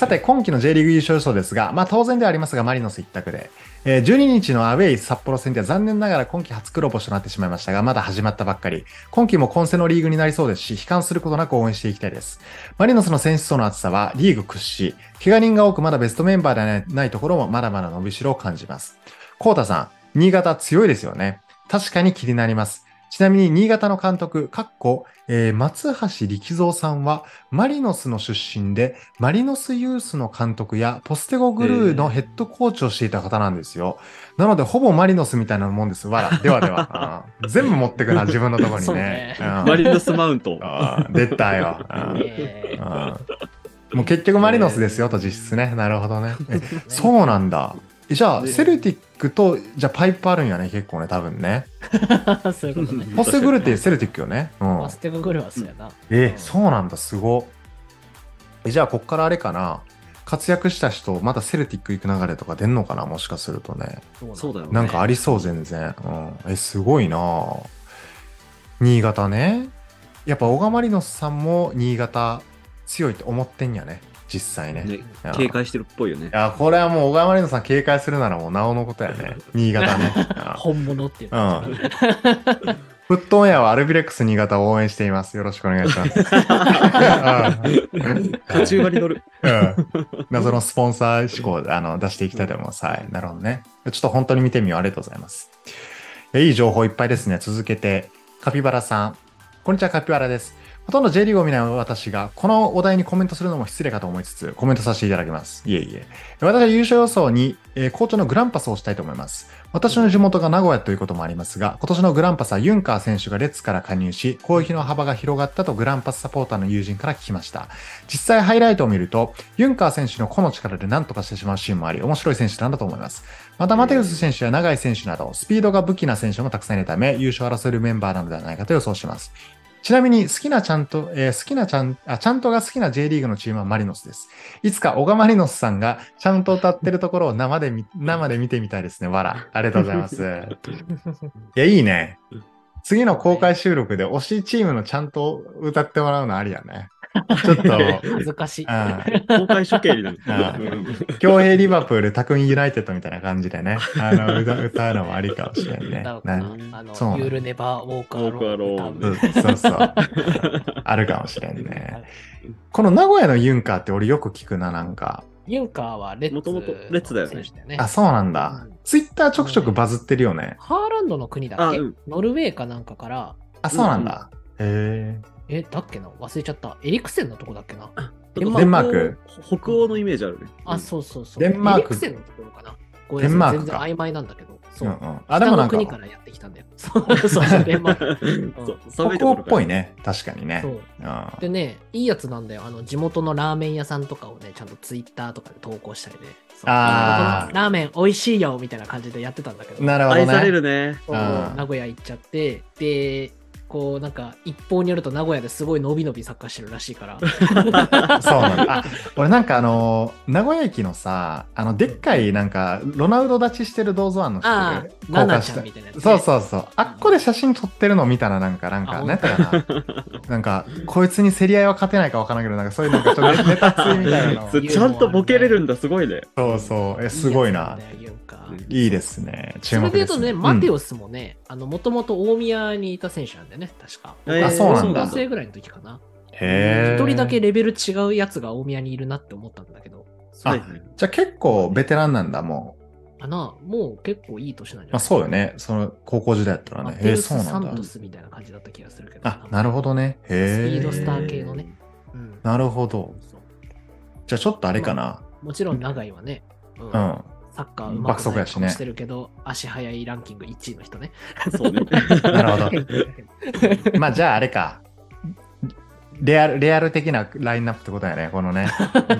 さて、今季の J リーグ優勝予想ですが、まあ当然ではありますが、マリノス一択で。えー12日のアウェイ札幌戦では残念ながら今季初黒星となってしまいましたが、まだ始まったばっかり。今季も混戦のリーグになりそうですし、悲観することなく応援していきたいです。マリノスの選手層の厚さはリーグ屈指。怪我人が多くまだベストメンバーではないところもまだまだ伸びしろを感じます。コウタさん、新潟強いですよね。確かに気になります。ちなみに新潟の監督、かっこ、えー松橋力蔵さんは、マリノスの出身で、マリノスユースの監督や、ポステゴグルーのヘッドコーチをしていた方なんですよ。なので、ほぼマリノスみたいなもんです。わら。ではでは。うん全部持ってくな、自分のところにねね。うんマリノスマウント。出たよ。もう結局マリノスですよと実質ね。なるほどね。えそうなんだ。えじゃあ、ねセルティックと、じゃあパイプあるんやね、結構ね、多分ね。そういうことね。ポステグルってセルティックよね。うんマ。ステゴグルはそうやな。えう、んそうなんだ、すご。え、じゃあ、こっからあれかな。活躍した人、またセルティック行く流れとか出んのかなもしかするとね。そうだよね。なんかありそう、全然。うん。え、すごいな新潟ね。やっぱ、小川マリノスさんも新潟強いって思ってんやね。実際ね。ねうん警戒してるっぽいよねい。や、これはもう小川マリノスさん警戒するならもうなおのことやね。新潟ね。本物っていううのん。フットオンエアはアルビレックス新潟を応援しています。よろしくお願いします。うん勝ち馬に乗る。うん。謎のスポンサー志向であの出していきたいと思います。はい。なるほどね。ちょっと本当に見てみよう。ありがとうございます。いい情報いっぱいですね。続けて、カピバラさん。こんにちは、カピバラです。ほとんど J リーグを見ない私が、このお題にコメントするのも失礼かと思いつつ、コメントさせていただきます。いえいえ。私は優勝予想に、えー、好調のグランパスをしたいと思います。私の地元が名古屋ということもありますが、今年のグランパスはユンカー選手がレッツから加入し、攻撃の幅が広がったとグランパスサポーターの友人から聞きました。実際ハイライトを見ると、ユンカー選手の個の力で何とかしてしまうシーンもあり、面白い選手なんだと思います。また、マテウス選手や永井選手など、スピードが武器な選手もたくさんいるため、優勝を争えるメンバーなのではないかと予想します。ちなみに、好きなちゃんと、えー好きなちゃん、あ、ちゃんとが好きな J リーグのチームはマリノスです。いつか小川マリノスさんがちゃんと歌ってるところを生で見、生で見てみたいですね。わら。ありがとうございます。いや、いいね。次の公開収録で推しチームのちゃんと歌ってもらうのありやね。ちょっと、恥ずかしい。うん公開処刑になる。あうん強兵リバプール、タクンユナイテッドみたいな感じでね、あの歌歌うのもありかもしれなねあのユールネバーウォーカーローそうそう。あるかもしれんね。この名古屋のユンカーって俺よく聞くな、なんか。ユンカーはレッツもともとレッツだよね。あ、そうなんだ。ツイッターちょくちょくバズってるよね。ハーランドの国だっけ、ノルウェーかなんかから、あ、そうなんだ。へえ、だっけな？忘れちゃった。エリクセンのとこだっけな？デンマーク北欧のイメージあるね。あ、そうそうそう。デンマークエリクセンのところかなごめんなさいデンマークか全然曖昧なんだけど。え。そうう。んうん。あ、でもなんか国、からやってきたんだよ。そうそうそう、デンマーク。そう 北欧っぽい。ね。確かにね。そう。うんでね、いいやつなんだよ。あの、地元のラーメン屋さんとかをね、ちゃんとツイッターとかで投稿したりね。そうあーこのラーメン美味しいよみたいな感じでやってたんだけど。なるほど愛されね。るね。そううん名古屋行っちゃって、で、こうなんか一報によると名古屋ですごい伸び伸びサッカーしてるらしいから。そうなんだ。あ、俺なんかあの、名古屋駅のさ、あの、でっかいなんか、ロナウド立ちしてる銅像案の知ああってる、ナちゃんみたいなやつねそうそうそう。あっこで写真撮ってるの見たらなんか、なんか、あなんやったかな？なんか、こいつに競り合いは勝てないかわからんけど、なんかそういうなんかちょっとネネタついみたいなちゃんとボケれるんだ、すごいね。そうそう。え、すごいな。いいですね。注それ目です、で言うとね、マテオ。オスもね、あの、もともと大宮にいた選手なんだよね、確か。えーあそうなんだ高校生ぐらいの時かな。へえ。一人だけレベル違うやつが大宮にいるなって思ったんだけど、あ。じゃあ結構ベテランなんだ、もう。あな、もう結構いい年なんじゃないまあそうよね。その高校時代だったらね。へえ、そうなんだサント。スみたいな感じだった気がするけど。あ、なるほどね。スへえ。ピードスター系のね。うん。なるほど。じゃあちょっとあれかな。もちろん長井はね、うんうん。サッカーうまく爆速やしねないかもしてるけど、足速いランキング1位の人ね。そうね。なるほど。まあじゃああれか。レアル、レアル的なラインナップってことやね。このね。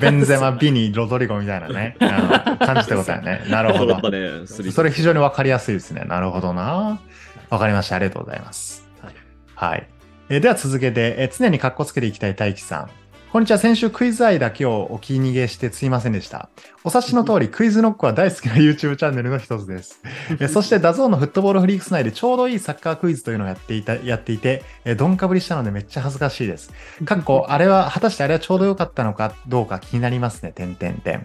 ベンゼマ、ビニ、ロドリゴみたいなね。あの感じってことやね。なるほどそれ非常にわかりやすいですね。なるほどな。わかりました。ありがとうございます。はいはい。えーでは続けて、えー常にカッコつけていきたい大輝さん。こんにちは。先週クイズ案だけを置き逃げしてすいませんでした。お察しの通り、クイズノックは大好きな YouTube チャンネルの一つです。えーそして、 DAZN のフットボールフリークス内でちょうどいいサッカークイズというのをやっていた、やっていて、えー、どんかぶりしたのでめっちゃ恥ずかしいです。かっこ、あれは、果たしてあれはちょうど良かったのかどうか気になりますね。てんてんてん。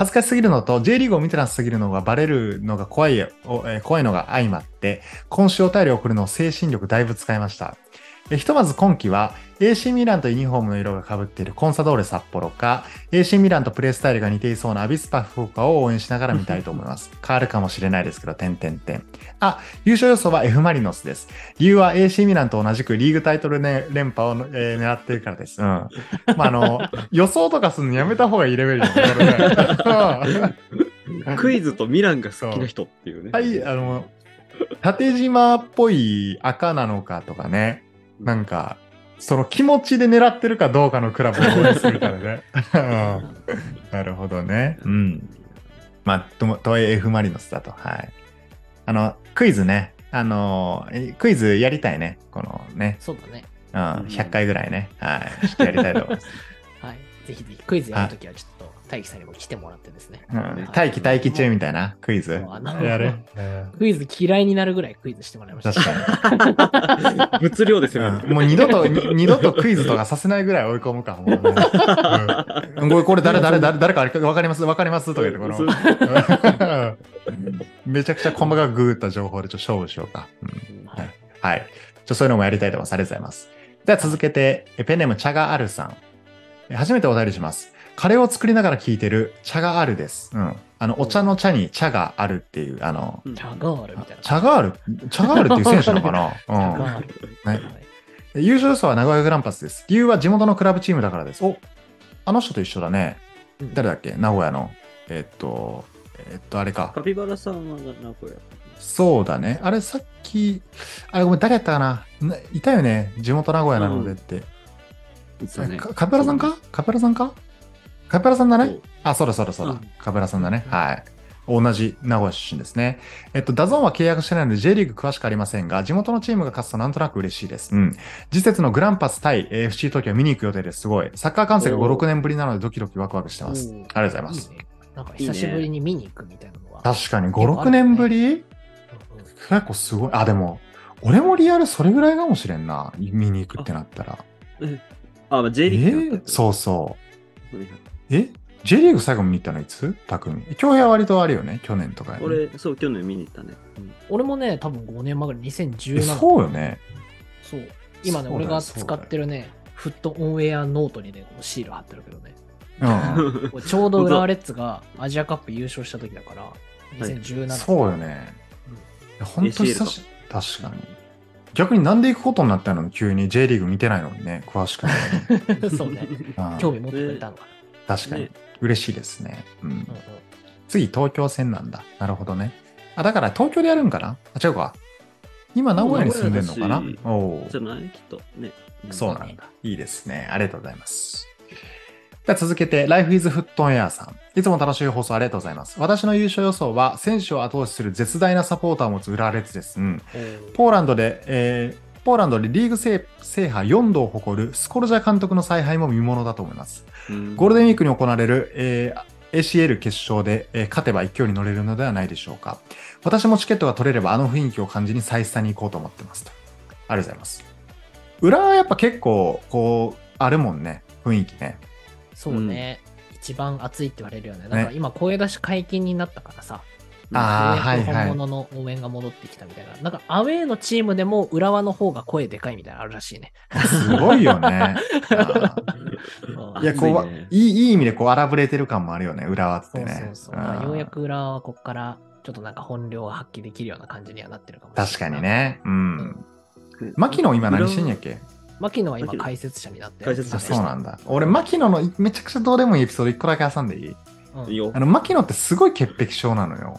恥ずかしすぎるのと J リーグを見てなさすぎるのがバレるのが怖いおえー怖いのが相まって今週お便りを送るのを精神力だいぶ使いましたえひとまず今季は AC ミランとユニフォームの色が被っているコンサドーレ札幌か AC ミランとプレースタイルが似ていそうなアビスパ福岡を応援しながら見たいと思います。変わるかもしれないですけど点々点。あ優勝予想は F マリノスです。理由は AC ミランと同じくリーグタイトル、ね、連覇を、えー狙っているからです。うん。まああの 予想とかするのやめた方がいいレベルよねクイズとミランが好きな人っていうね。はい、あの、縦縞っぽい赤なのかとかね、なんか、その気持ちで狙ってるかどうかのクラブを応援するからね。うんなるほどね。うん。まあ、とも、とはいえ F マリノスだと。はい。あの、クイズね。あの、えクイズやりたいね。このね。そうだね。うん、100回ぐらいね。はい。ちょっとやりたいと思います。はい。ぜひぜひクイズやるときはちょっと大輝さんにも来てもらってですね。うん、待機待機中みたいな？クイズ？やる。クイズ嫌いになるぐらいクイズしてもらいました。確かに。物量ですよね。うんもう二度と、に二度とクイズとかさせないぐらい追い込むかもうね、うんこれ誰誰誰誰かわかります？わかります？とか言ってこそうのめちゃくちゃ細かくググった情報でちょっと勝負しようか。うんはいはい。ちょそういうのもやりたいと思います。ありがとうございます。では続けて、えペンネームチャガアルさん。え初めてお便りします。カレーを作りながら聞いてる茶があるです。うん。あの、お茶の茶に茶があるっていう、あの、チャガールみたいな。茶がある茶があるっていう選手なのかな？チャガール。はいはい優勝予想は名古屋グランパスです。理由は地元のクラブチームだからです。おあの人と一緒だね。うん誰だっけ？名古屋の。えっと、えっと、あれか。カピバラさんは名古屋。そうだね。あれ、さっき、あれ、ごめん、誰やったかな？ないたよね。地元名古屋なのでって。そうねかカペラさんか？カペラさんか？カペラさんだね？あ、そうだそうだそうだ。うんカペラさんだね。はい。同じ名古屋出身ですね。えっと、 DAZN は契約してないので J リーグ詳しくありませんが、地元のチームが勝つとなんとなく嬉しいです。うん。次節のグランパス対 FC 東京見に行く予定です。すごい。サッカー観戦が5、おー6年ぶりなのでドキドキワクワクしてます。うんありがとうございます。いいねなんか久しぶりに見に行くみたいなのは。確かに5、6年ぶり？結構すごい。あ、でも、俺もリアルそれぐらいかもしれんな。見に行くってなったら。えあ、まあ、J えリーグってなったー、そうそう。う。え ?J リーグ最後見に行ったのいつ？匠。京平は割とあるよね？去年とか、ね。俺、そう、去年見に行ったね。うん俺もね、多分5年前ぐらい、え2017そうよね。そう。今ね、俺が使ってるね、フットオンエアノートにね、このシール貼ってるけどね。うん。ちょうど浦和レッズがアジアカップ優勝した時だから、2017。そうよね。本当久し確かに。逆になんで行くことになったの？に急に J リーグ見てないのにね、詳しくない。そうね。うん興味持ってくれたのか確かにね。嬉しいですね。うんな。うんうん次、東京戦なんだ。なるほどね。あ、だから東京でやるんかな？あ、違うか。今、名古屋に住んでんのかな？おおじゃない？きっと。ね。そうなんだ。いいですね。ありがとうございます。では続けて、Life is Foot on Air さん。いつも楽しい放送ありがとうございます。私の優勝予想は、選手を後押しする絶大なサポーターを持つ浦和レッズです。うん。ポーランドで、えーポーランドでリーグ制制覇4度を誇るスコルジャ監督の采配も見ものだと思います。うんゴールデンウィークに行われる、えー ACL 決勝で、えー勝てば勢いに乗れるのではないでしょうか。私もチケットが取れればあの雰囲気を感じに再スタに行こうと思ってますと。ありがとうございます。裏はやっぱ結構、こう、あるもんね。雰囲気ね。そうね。一番熱いって言われるよね。なんか今、声出し解禁になったからさ。あはいはい。本物の応援が戻ってきたみたいな。なんかアウェーのチームでも浦和の方が声でかいみたいなのあるらしいね。すごいよね。いや、こう、熱いねいい、いい意味でこう荒ぶれてる感もあるよね。浦和ってそうね。そうそう。んまあようやく浦和はここからちょっとなんか本領を発揮できるような感じにはなってるかもしれない。確かに。ね。うん。ね牧野今何してんやっけ？牧野は今解説者になってる解説者あ、そうなんだ。俺、牧野のめちゃくちゃどうでもいいエピソード一個だけ挟んでいい？うんいいよあ。の、牧野ってすごい潔癖症なのよ。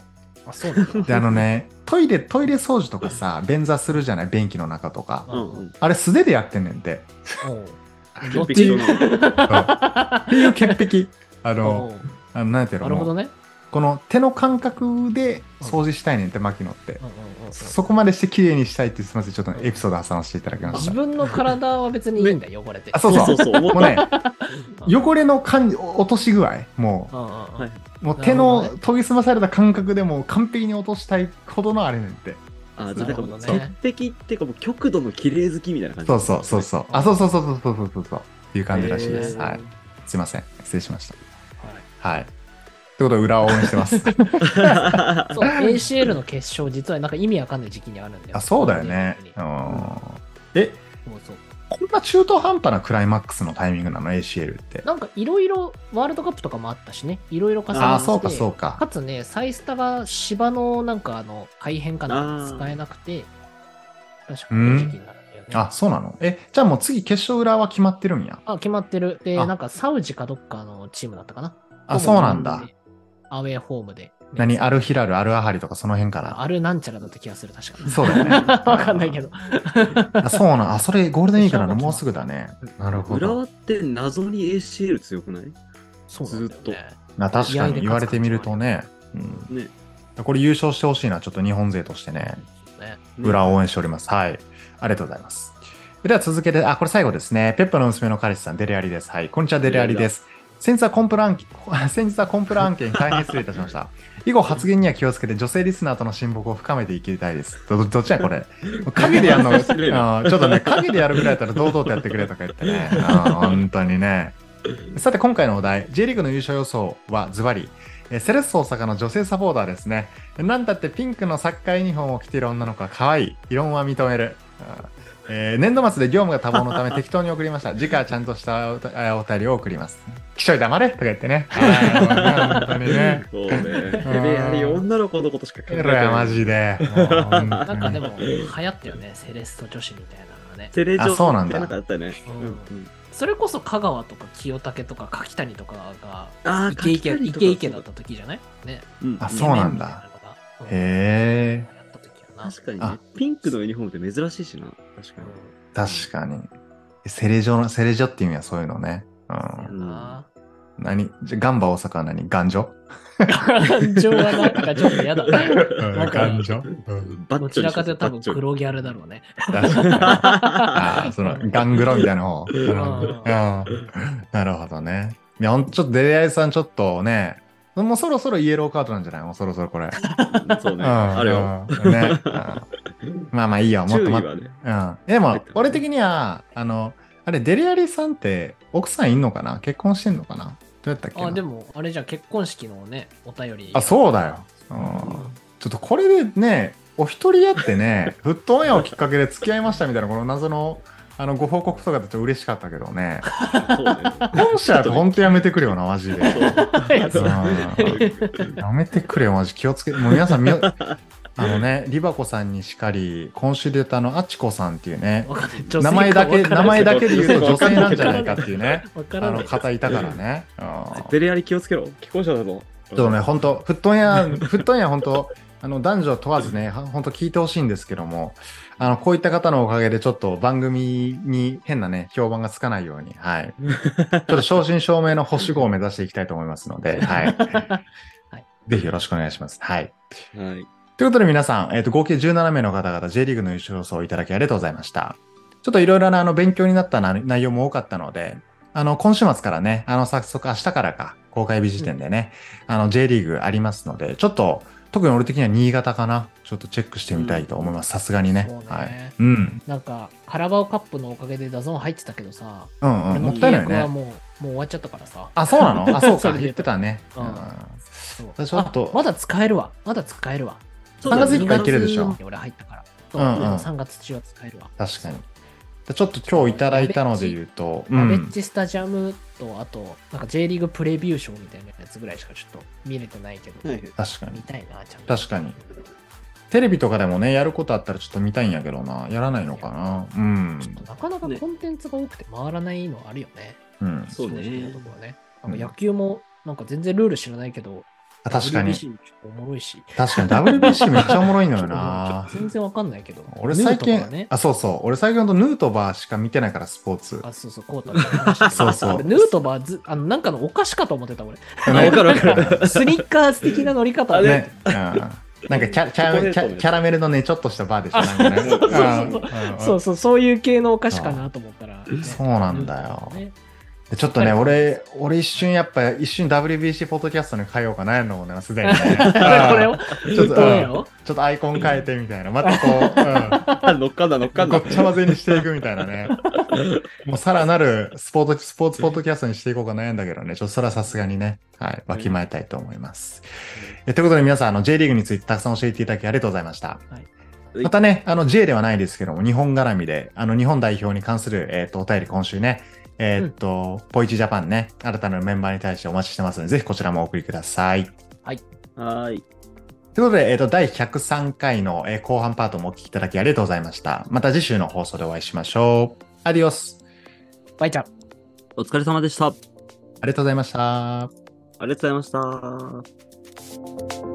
あ、そうなんだ。で、あのね、トイレ、トイレ掃除とかさ、便座するじゃない？便器の中とか。うんうん。あれ素手でやってんねんて。おう潔癖症なのっていう潔癖。あおの、うあのなんていうの？なるほどね。この手の感覚で掃除したいねんって、牧野って。そこまでして綺麗にしたいって、すみません、ちょっとねエピソード挟ませていただきました。自分の体は別にいいんだよ、汚れて。あ、そうそう。もうね、汚れの感じ、落とし具合、もうもう手の研ぎ澄まされた感覚でもう完璧に落としたいほどのあれねんって。あ、じゃあ、なるほどね潔癖っていうか、もう極度の綺麗好きみたいな感じ。そうそうそうそう。あ、そうそうそうそうそうそういう感じらしいです。はい。すいません。失礼しました。はいはい。ということで、裏を応援してます。そう、ACL の決勝、実はなんか意味わかんない時期にあるんだよ。あ、そうだよね。うそん。え、うそう。こんな中途半端なクライマックスのタイミングなの ?ACL って。なんかいろいろワールドカップとかもあったしね、いろいろ重なってああ、そうかそうか。かつね、サイスタが芝のなんかあの改変かな使えなくて、確かこの時期になる。あ、そうなの？え、じゃあもう次決勝裏は決まってるんや？あ決まってる。で、あなんかサウジかどっかのチームだったかな。あ、そうなんだ。。アウェーホームで。何？アルヒラル、アルアハリとかその辺かな。あるなんちゃらだった気がする、確かそうだよね。わかんないけど。あそうなんあ、それゴールデンウィークなの？もうすぐだね。なるほど。浦和って謎に ACL 強くない？そうなんだよね。な確かに言われてみるとね。うん、ね。これ優勝してほしいな、ちょっと日本勢としてね。ね裏を応援しております。はい。ありがとうございます。では続けて、あ、これ最後ですね。ペッパの娘の彼氏さん、デレアリです。はい。こんにちは、デレアリです。先日はコンプラ案件、先日はコンプラ案件大変失礼いたしました。以後発言には気をつけて女性リスナーとの親睦を深めていきたいです。どどっちやこれ？影でやるの、ちょっとね、影でやるぐらいだったら堂々とやってくれとか言ってね。あー本当にね。さて今回のお題、J リーグの優勝予想はズバリ、えーセレッソ大阪の女性サポーターですね。なんだってピンクのサッカーユニフォームを着ている女の子は可愛い。異論は認める。えー年度末で業務が多忙のため適当に送りました。次回はちゃんとしたおたお便りを送ります。気象黙れとか言ってね。本当にね。そうね。ヘベアリ女の子のことしか考えていやマない。ジで。なんかでも、流行ったよね、セレッソ女子みたいなのがね。テレジョあそうなんだなんかあったよね。それこそ香川とか清武とか柿谷とかがあイケイケイケイケだった時じゃない？ね。うんあそうなんだへえ。確かにね。ピンクのユニフォームって珍しいしな。確かに。確かに。セレジョの、セレジョって意味はそういうのね。うん。何じゃガンバ大阪は何？ガンジョ？はなんかちょっと嫌だ。うんかるガンジョ？うんバッチョリどちらかというと多分黒ギャルだろうね。確かにあーそのガングロみたいな方。なるほどね。いや、ほんとちょっとデレアイさんちょっとね、もうそろそろイエローカードなんじゃない？もうそろそろこれ。そうね。うん。あるよ。うん。ね。うん。まあまあいいよ、もっと待って。でも、俺的には、あの、あれ、デレアリさんって奥さんいんのかな？結婚してんのかな？どうやったっけな？あ、でも、あれじゃん結婚式のね、お便り。あ、そうだよ。うん。ちょっとこれでね、お一人やってね、フットオンエアをきっかけで付き合いましたみたいな、この謎のあのご報告とかだと嬉しかったけどね。本社本当やめてくれよな、マジで。いやめてくれよ、マジ。気をつけ、もう皆さんあのね、リバコさんにしかり、今週で言ったあの、あちこさんっていうね、名前だけ、名前だけで言うと女性なんじゃわないかっていうね、あの。方いたからね。うんデレアリ気をつけろ。既婚者だぞ。ちょっとね、本当フットオンエア、フットオンエア本当あの、男女問わずね、は本当聞いてほしいんですけども、あの、こういった方のおかげでちょっと番組に変なね、評判がつかないように、はい。ちょっと正真正銘の星5を目指していきたいと思いますので、はい。はいぜひよろしくお願いします。はい。はい。ということで皆さん、えっ、と、合計17名の方々、J リーグの優勝予想をいただきありがとうございました。ちょっといろいろなあの勉強になったな内容も多かったので、あの、今週末からね、あの、早速明日からか、公開日時点でね、あの、J リーグありますので、ちょっと、特に俺的には新潟かな、ちょっとチェックしてみたいと思います。さすがにねねはい。うん。なんか、カラバオカップのおかげで DAZN 入ってたけどさ、うんうん。もったいないよね。もう、もう終わっちゃったからさ。あ、そうなの？あ、そうか。言ってたね。うんうんそうちょっとあまだ使えるわ。まだ使えるわ。3月いっぱいいけるでしょ2月に俺入ったから。そううんうん3月中は使えるわ。確かに。でちょっと今日いただいたので言うと、うバベッん。ジスタジアムと、あと、なんか J リーグプレビューショーみたいなやつぐらいしかちょっと見れてないけど、はい確かに。見たいな、ちゃんと。確かに。テレビとかでもね、やることあったらちょっと見たいんやけどな。やらないのかな。うん。なかなかコンテンツが多くて回らないのあるよね。うん。そうね正直なところはね。うんなんか野球も、なんか全然ルール知らないけど、あ確かに。WBC おもろいし。確かに WBC めっちゃおもろいのよな。全然わかんないけど。俺最近、ヌートバーね。あ、そうそう。俺最近ほんとヌートバーしか見てないから、スポーツ。あ、そうそう、コータ そうそう俺ヌートバーず、あの、なんかのお菓子かと思ってた、俺。あわかるわかる。スニッカーズ的な乗り方あれね。うん。なんかキャキャラメキャキャラメルのね、ちょっとしたバーでしょ。なんかねそうそうそううんそうそう、そういう系のお菓子かなと思ったら、ねそうなんだよねでちょっとね、俺、俺一瞬やっぱ、一瞬 WBC ポッドキャストに変えようかなやのもね、すでにね。これを、ちょっと、ちょっとアイコン変えてみたいな。またこう、乗っかんだ乗っかうんん。だごっ。ちゃ混ぜにしていくみたいなね。もうさらなるスポーツ、スポーツポッドキャストにしていこうか悩んだけどね、ちょっとそれはさすがにね、はい、わきまえたいと思います。えということで皆さん、あの、J リーグについてたくさん教えていただきありがとうございました。いまたね、あの、J ではないですけども、日本絡みで、あの、日本代表に関する、えっ、と、お便り今週ね、えっ、と、ポイチジャパンね、新たなメンバーに対してお待ちしてますので、ぜひこちらもお送りください。はーい。ということで、えっ、と、第103回の、えー後半パートもお聞きいただきありがとうございました。また次週の放送でお会いしましょう。アディオス。バイちゃん。お疲れ様でした。あありがとうございました。りがとうございました。